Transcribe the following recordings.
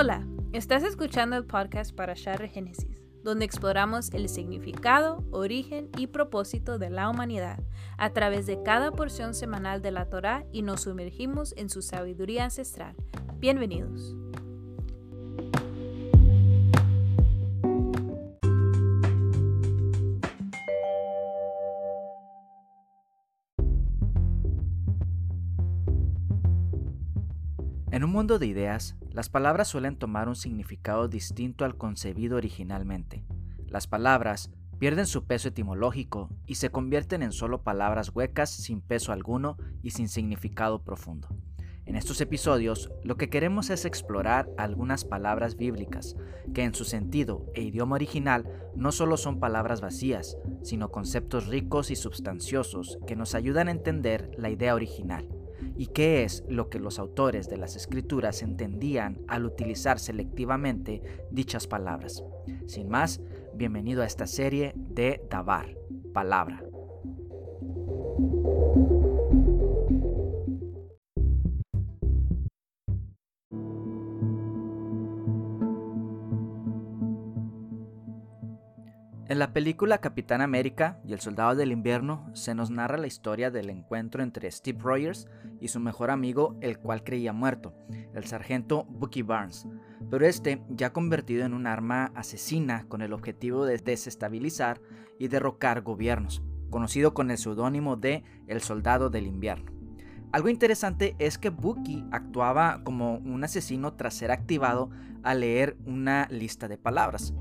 Hola, estás escuchando el podcast para Share Génesis, donde exploramos el significado, origen y propósito de la humanidad a través de cada porción semanal de la Torá y nos sumergimos en su sabiduría ancestral. Bienvenidos. En un mundo de ideas, las palabras suelen tomar un significado distinto al concebido originalmente. Las palabras pierden su peso etimológico y se convierten en solo palabras huecas sin peso alguno y sin significado profundo. En estos episodios lo que queremos es explorar algunas palabras bíblicas que en su sentido e idioma original no solo son palabras vacías, sino conceptos ricos y substanciosos que nos ayudan a entender la idea original y qué es lo que los autores de las escrituras entendían al utilizar selectivamente dichas palabras. Sin más, bienvenido a esta serie de Dabar, palabra. La película Capitán América y el Soldado del Invierno se nos narra la historia del encuentro entre Steve Rogers y su mejor amigo, el cual creía muerto, el sargento Bucky Barnes, pero este ya convertido en un arma asesina con el objetivo de desestabilizar y derrocar gobiernos, conocido con el seudónimo de El Soldado del Invierno. Algo interesante es que Bucky actuaba como un asesino tras ser activado al leer una lista de palabras.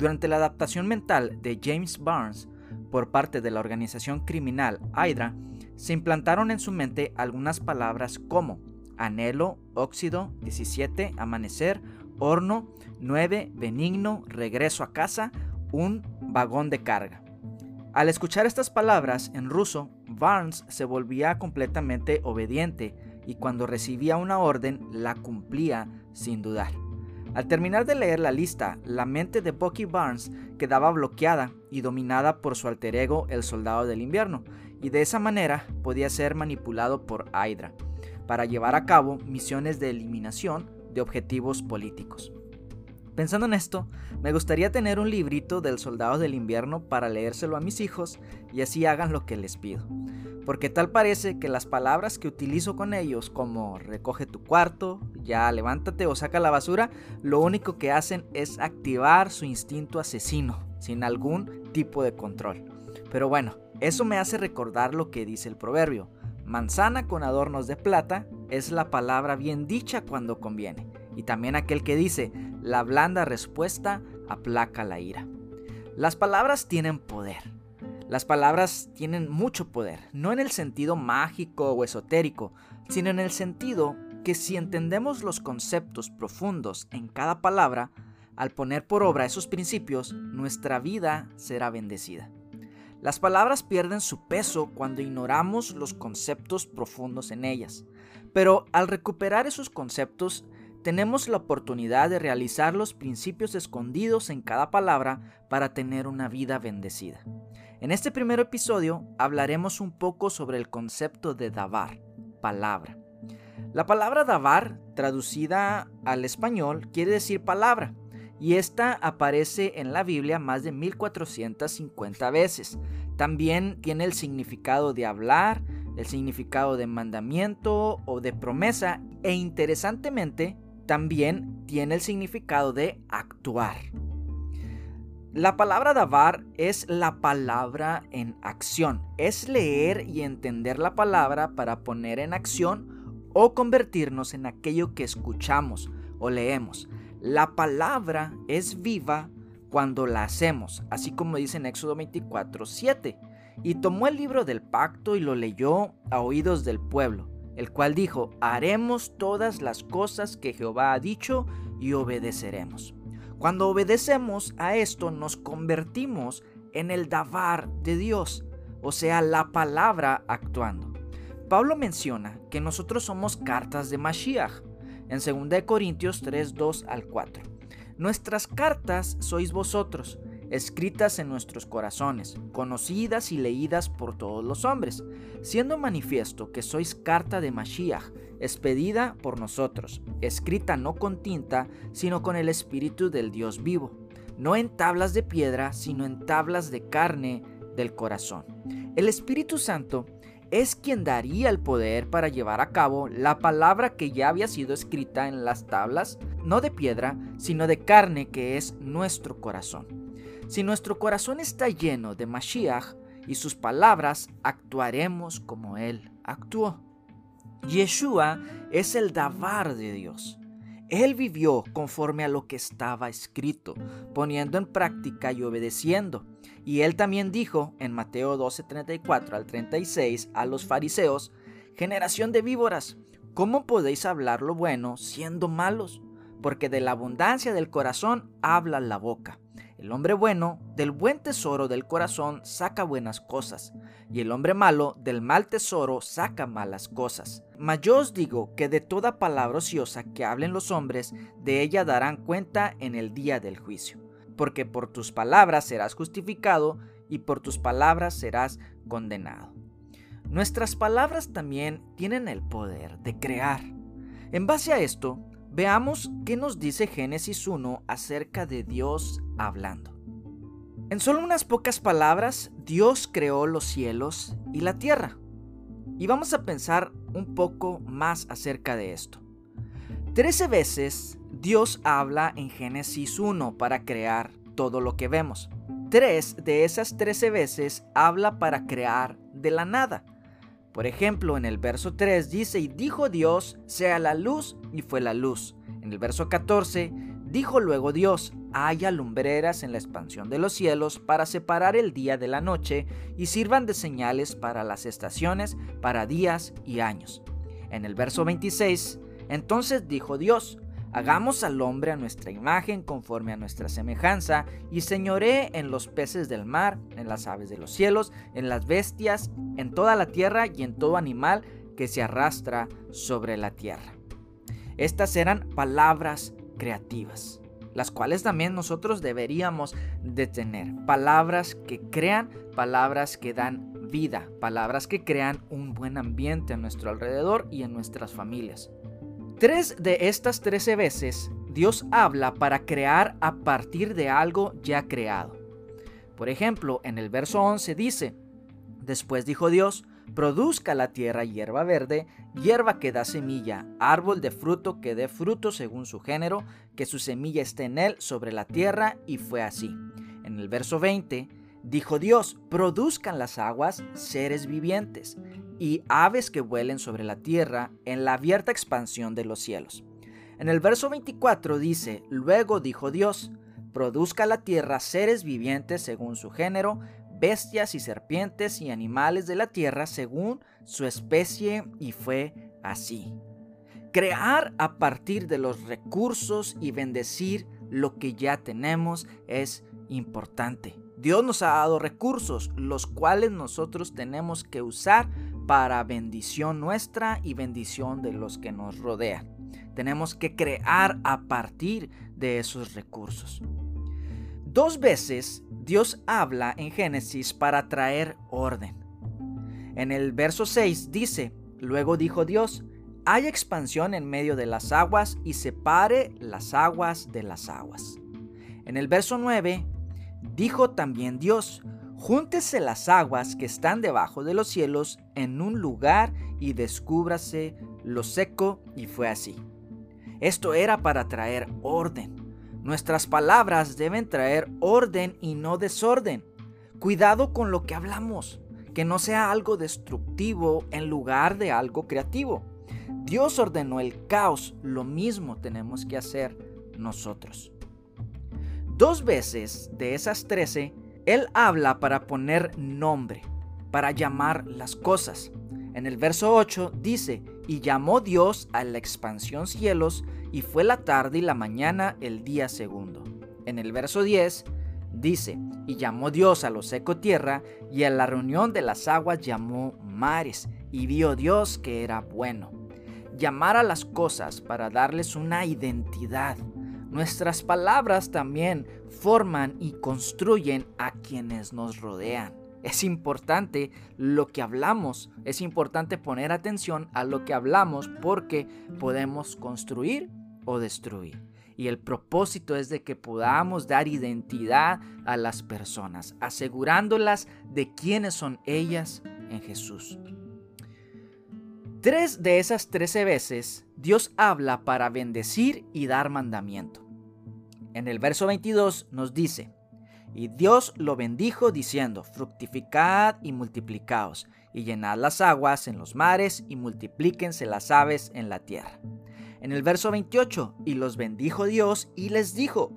Durante la adaptación mental de James Barnes por parte de la organización criminal Hydra, se implantaron en su mente algunas palabras como anhelo, óxido, 17, amanecer, horno, 9, benigno, regreso a casa, un vagón de carga. Al escuchar estas palabras en ruso, Barnes se volvía completamente obediente y cuando recibía una orden la cumplía sin dudar. Al terminar de leer la lista, la mente de Bucky Barnes quedaba bloqueada y dominada por su alter ego, el soldado del invierno, y de esa manera podía ser manipulado por Hydra para llevar a cabo misiones de eliminación de objetivos políticos. Pensando en esto, me gustaría tener un librito del soldado del invierno para leérselo a mis hijos y así hagan lo que les pido porque tal parece que las palabras que utilizo con ellos, como recoge tu cuarto, ya levántate o saca la basura, lo único que hacen es activar su instinto asesino, sin algún tipo de control. Pero bueno, eso me hace recordar lo que dice el proverbio. Manzana con adornos de plata es la palabra bien dicha cuando conviene. Y también aquel que dice, la blanda respuesta aplaca la ira. Las palabras tienen poder las palabras tienen mucho poder, no en el sentido mágico o esotérico, sino en el sentido que si entendemos los conceptos profundos en cada palabra, al poner por obra esos principios, nuestra vida será bendecida. Las palabras pierden su peso cuando ignoramos los conceptos profundos en ellas, pero al recuperar esos conceptos, tenemos la oportunidad de realizar los principios escondidos en cada palabra para tener una vida bendecida. En este primer episodio hablaremos un poco sobre el concepto de davar, palabra. La palabra davar, traducida al español, quiere decir palabra, y esta aparece en la Biblia más de 1450 veces. También tiene el significado de hablar, el significado de mandamiento o de promesa, e interesantemente, también tiene el significado de actuar. La palabra davar es la palabra en acción. Es leer y entender la palabra para poner en acción o convertirnos en aquello que escuchamos o leemos. La palabra es viva cuando la hacemos, así como dice en Éxodo 24, 7. Y tomó el libro del pacto y lo leyó a oídos del pueblo, el cual dijo, haremos todas las cosas que Jehová ha dicho y obedeceremos. Cuando obedecemos a esto nos convertimos en el davar de Dios, o sea, la palabra actuando. Pablo menciona que nosotros somos cartas de Mashiach en 2 Corintios 3, 2 al 4. Nuestras cartas sois vosotros, escritas en nuestros corazones, conocidas y leídas por todos los hombres, siendo manifiesto que sois carta de Mashiach, expedida por nosotros, escrita no con tinta, sino con el Espíritu del Dios vivo, no en tablas de piedra, sino en tablas de carne del corazón. El Espíritu Santo es quien daría el poder para llevar a cabo la palabra que ya había sido escrita en las tablas, no de piedra, sino de carne que es nuestro corazón. Si nuestro corazón está lleno de Mashiach y sus palabras, actuaremos como Él actuó. Yeshua es el Davar de Dios. Él vivió conforme a lo que estaba escrito, poniendo en práctica y obedeciendo. Y él también dijo en Mateo 12:34 al 36 a los fariseos, generación de víboras, ¿cómo podéis hablar lo bueno siendo malos? Porque de la abundancia del corazón habla la boca. El hombre bueno del buen tesoro del corazón saca buenas cosas, y el hombre malo del mal tesoro saca malas cosas. Mas yo os digo que de toda palabra ociosa que hablen los hombres, de ella darán cuenta en el día del juicio. Porque por tus palabras serás justificado, y por tus palabras serás condenado. Nuestras palabras también tienen el poder de crear. En base a esto, Veamos qué nos dice Génesis 1 acerca de Dios hablando. En solo unas pocas palabras, Dios creó los cielos y la tierra. Y vamos a pensar un poco más acerca de esto. Trece veces Dios habla en Génesis 1 para crear todo lo que vemos. Tres de esas trece veces habla para crear de la nada. Por ejemplo, en el verso 3 dice, y dijo Dios, sea la luz, y fue la luz. En el verso 14, dijo luego Dios, haya lumbreras en la expansión de los cielos para separar el día de la noche, y sirvan de señales para las estaciones, para días y años. En el verso 26, entonces dijo Dios, Hagamos al hombre a nuestra imagen, conforme a nuestra semejanza, y señoré en los peces del mar, en las aves de los cielos, en las bestias, en toda la tierra y en todo animal que se arrastra sobre la tierra. Estas eran palabras creativas, las cuales también nosotros deberíamos de tener. Palabras que crean, palabras que dan vida, palabras que crean un buen ambiente a nuestro alrededor y en nuestras familias. Tres de estas trece veces Dios habla para crear a partir de algo ya creado. Por ejemplo, en el verso 11 dice, Después dijo Dios, produzca la tierra hierba verde, hierba que da semilla, árbol de fruto que dé fruto según su género, que su semilla esté en él sobre la tierra, y fue así. En el verso 20, dijo Dios, produzcan las aguas seres vivientes, y aves que vuelen sobre la tierra en la abierta expansión de los cielos. En el verso 24 dice, luego dijo Dios, produzca la tierra seres vivientes según su género, bestias y serpientes y animales de la tierra según su especie, y fue así. Crear a partir de los recursos y bendecir lo que ya tenemos es importante. Dios nos ha dado recursos, los cuales nosotros tenemos que usar para bendición nuestra y bendición de los que nos rodean. Tenemos que crear a partir de esos recursos. Dos veces Dios habla en Génesis para traer orden. En el verso 6 dice, luego dijo Dios, hay expansión en medio de las aguas y separe las aguas de las aguas. En el verso 9 dijo también Dios, Júntese las aguas que están debajo de los cielos en un lugar y descúbrase lo seco, y fue así. Esto era para traer orden. Nuestras palabras deben traer orden y no desorden. Cuidado con lo que hablamos, que no sea algo destructivo en lugar de algo creativo. Dios ordenó el caos, lo mismo tenemos que hacer nosotros. Dos veces de esas trece él habla para poner nombre, para llamar las cosas. En el verso 8 dice, y llamó Dios a la expansión cielos, y fue la tarde y la mañana el día segundo. En el verso 10 dice, y llamó Dios a lo seco tierra, y a la reunión de las aguas llamó mares, y vio Dios que era bueno. Llamar a las cosas para darles una identidad, nuestras palabras también forman y construyen a quienes nos rodean. Es importante lo que hablamos, es importante poner atención a lo que hablamos porque podemos construir o destruir. Y el propósito es de que podamos dar identidad a las personas, asegurándolas de quiénes son ellas en Jesús. Tres de esas trece veces Dios habla para bendecir y dar mandamiento. En el verso 22 nos dice, y Dios lo bendijo diciendo, fructificad y multiplicaos, y llenad las aguas en los mares, y multiplíquense las aves en la tierra. En el verso 28, y los bendijo Dios, y les dijo,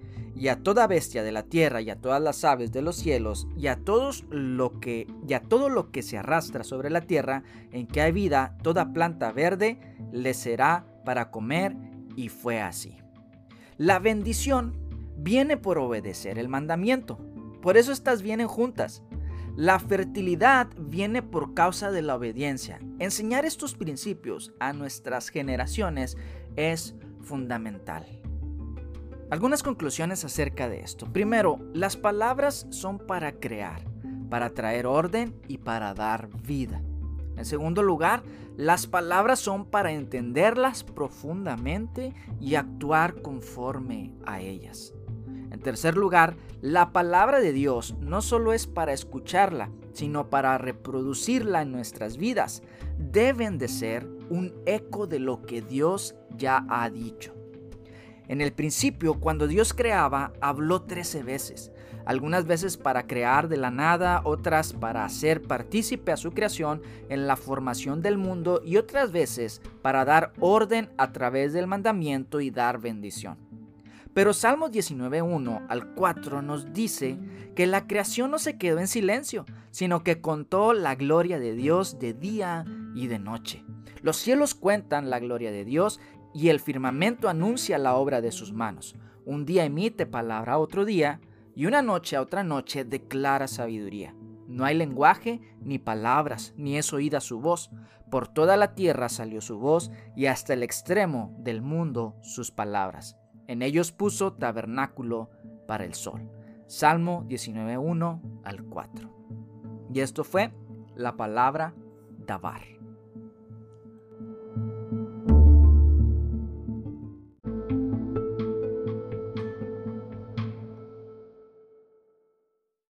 y a toda bestia de la tierra y a todas las aves de los cielos, y a todos lo que y a todo lo que se arrastra sobre la tierra en que hay vida, toda planta verde le será para comer, y fue así. La bendición viene por obedecer el mandamiento. Por eso estas vienen juntas. La fertilidad viene por causa de la obediencia. Enseñar estos principios a nuestras generaciones es fundamental. Algunas conclusiones acerca de esto. Primero, las palabras son para crear, para traer orden y para dar vida. En segundo lugar, las palabras son para entenderlas profundamente y actuar conforme a ellas. En tercer lugar, la palabra de Dios no solo es para escucharla, sino para reproducirla en nuestras vidas. Deben de ser un eco de lo que Dios ya ha dicho. En el principio, cuando Dios creaba, habló trece veces, algunas veces para crear de la nada, otras para hacer partícipe a su creación en la formación del mundo y otras veces para dar orden a través del mandamiento y dar bendición. Pero Salmos 19.1 al 4 nos dice que la creación no se quedó en silencio, sino que contó la gloria de Dios de día y de noche. Los cielos cuentan la gloria de Dios y el firmamento anuncia la obra de sus manos. Un día emite palabra a otro día y una noche a otra noche declara sabiduría. No hay lenguaje ni palabras, ni es oída su voz. Por toda la tierra salió su voz y hasta el extremo del mundo sus palabras. En ellos puso tabernáculo para el sol. Salmo 19.1 al 4. Y esto fue la palabra Dabar.